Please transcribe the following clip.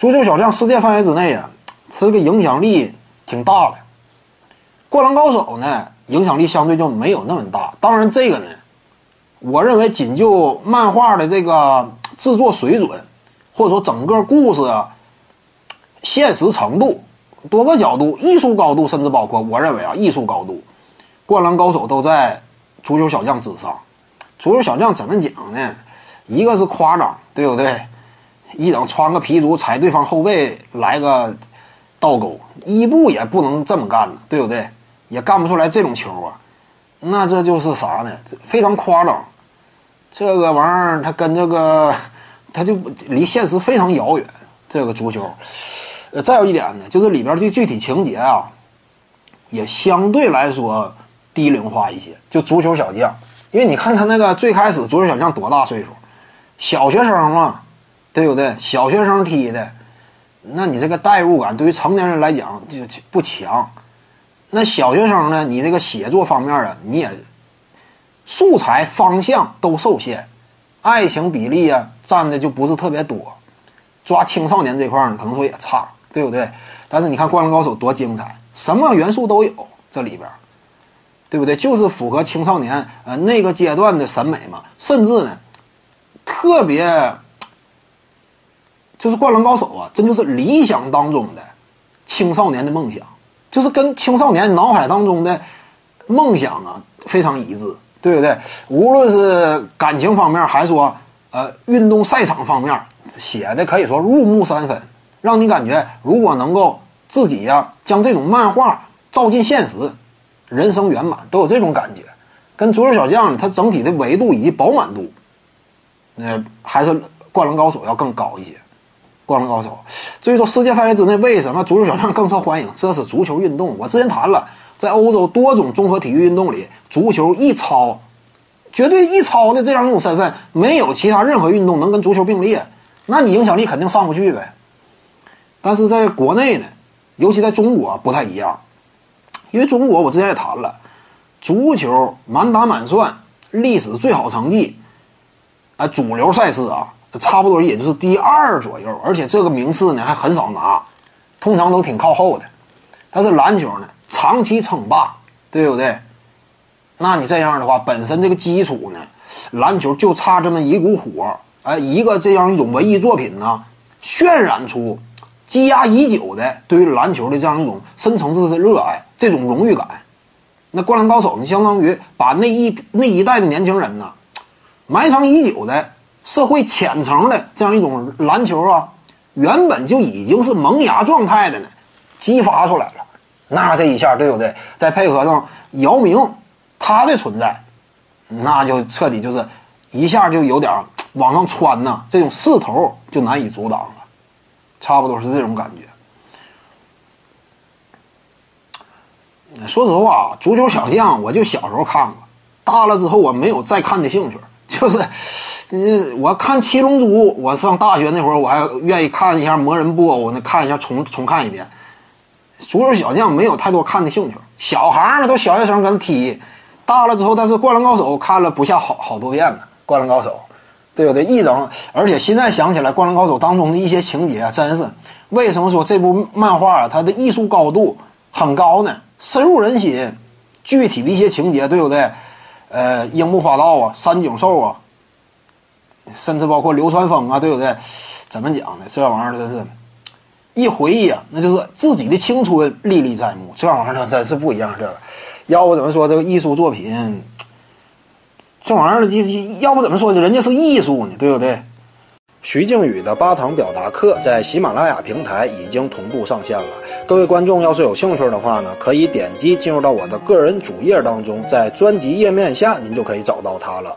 足球小将世界范围之内啊，他这个影响力挺大的。灌篮高手呢，影响力相对就没有那么大。当然，这个呢，我认为仅就漫画的这个制作水准，或者说整个故事现实程度、多个角度、艺术高度，甚至包括我认为啊，艺术高度，灌篮高手都在足球小将之上。足球小将怎么讲呢？一个是夸张，对不对？一等穿个皮足踩对方后背来个倒钩，伊布也不能这么干呢，对不对？也干不出来这种球啊，那这就是啥呢？非常夸张，这个玩意儿它跟这个，它就离现实非常遥远。这个足球，呃，再有一点呢，就是里边的具体情节啊，也相对来说低龄化一些。就足球小将，因为你看他那个最开始足球小将多大岁数？小学生嘛，对不对？小学生踢的，那你这个代入感对于成年人来讲就不强。那小学生呢？你这个写作方面啊，你也素材方向都受限，爱情比例啊占的就不是特别多，抓青少年这块呢可能说也差，对不对？但是你看《灌篮高手》多精彩，什么元素都有这里边，对不对？就是符合青少年呃那个阶段的审美嘛，甚至呢特别就是《灌篮高手》啊，真就是理想当中的青少年的梦想。就是跟青少年脑海当中的梦想啊非常一致，对不对？无论是感情方面，还说呃运动赛场方面，写的可以说入木三分，让你感觉如果能够自己呀将这种漫画照进现实，人生圆满，都有这种感觉。跟足球小将它整体的维度以及饱满度，那还是灌篮高手要更高一些。灌篮高手，至于说世界范围之内为什么足球小将更受欢迎，这是足球运动。我之前谈了，在欧洲多种综合体育运动里，足球一超，绝对一超的这样一种身份，没有其他任何运动能跟足球并列。那你影响力肯定上不去呗。但是在国内呢，尤其在中国不太一样，因为中国我之前也谈了，足球满打满算历史最好成绩，啊，主流赛事啊。差不多也就是第二左右，而且这个名次呢还很少拿，通常都挺靠后的。但是篮球呢，长期称霸，对不对？那你这样的话，本身这个基础呢，篮球就差这么一股火，哎，一个这样一种文艺作品呢，渲染出积压已久的对于篮球的这样一种深层次的热爱，这种荣誉感。那灌篮高手，你相当于把那一那一代的年轻人呢，埋藏已久的。社会浅层的这样一种篮球啊，原本就已经是萌芽状态的呢，激发出来了。那这一下对不对？再配合上姚明他的存在，那就彻底就是一下就有点往上窜呐，这种势头就难以阻挡了。差不多是这种感觉。说实话，足球小将我就小时候看过，大了之后我没有再看的兴趣，就是。你我看《七龙珠》，我上大学那会儿，我还愿意看一下《魔人布欧》，那看一下重重看一遍。足球小将没有太多看的兴趣，小孩儿呢都小学生跟踢，大了之后，但是《灌篮高手》看了不下好好多遍呢，《灌篮高手》，对不对？一整，而且现在想起来，《灌篮高手》当中的一些情节，真是为什么说这部漫画啊，它的艺术高度很高呢？深入人心，具体的一些情节，对不对？呃，樱木花道啊，三井寿啊。甚至包括流川枫啊，对不对？怎么讲呢？这玩意儿真是，一回忆啊，那就是自己的青春历历在目。这玩意儿呢，真是不一样。这个，要不怎么说这个艺术作品，这玩意儿呢，要不怎么说人家是艺术呢？对不对？徐静宇的八堂表达课在喜马拉雅平台已经同步上线了。各位观众要是有兴趣的话呢，可以点击进入到我的个人主页当中，在专辑页面下您就可以找到它了。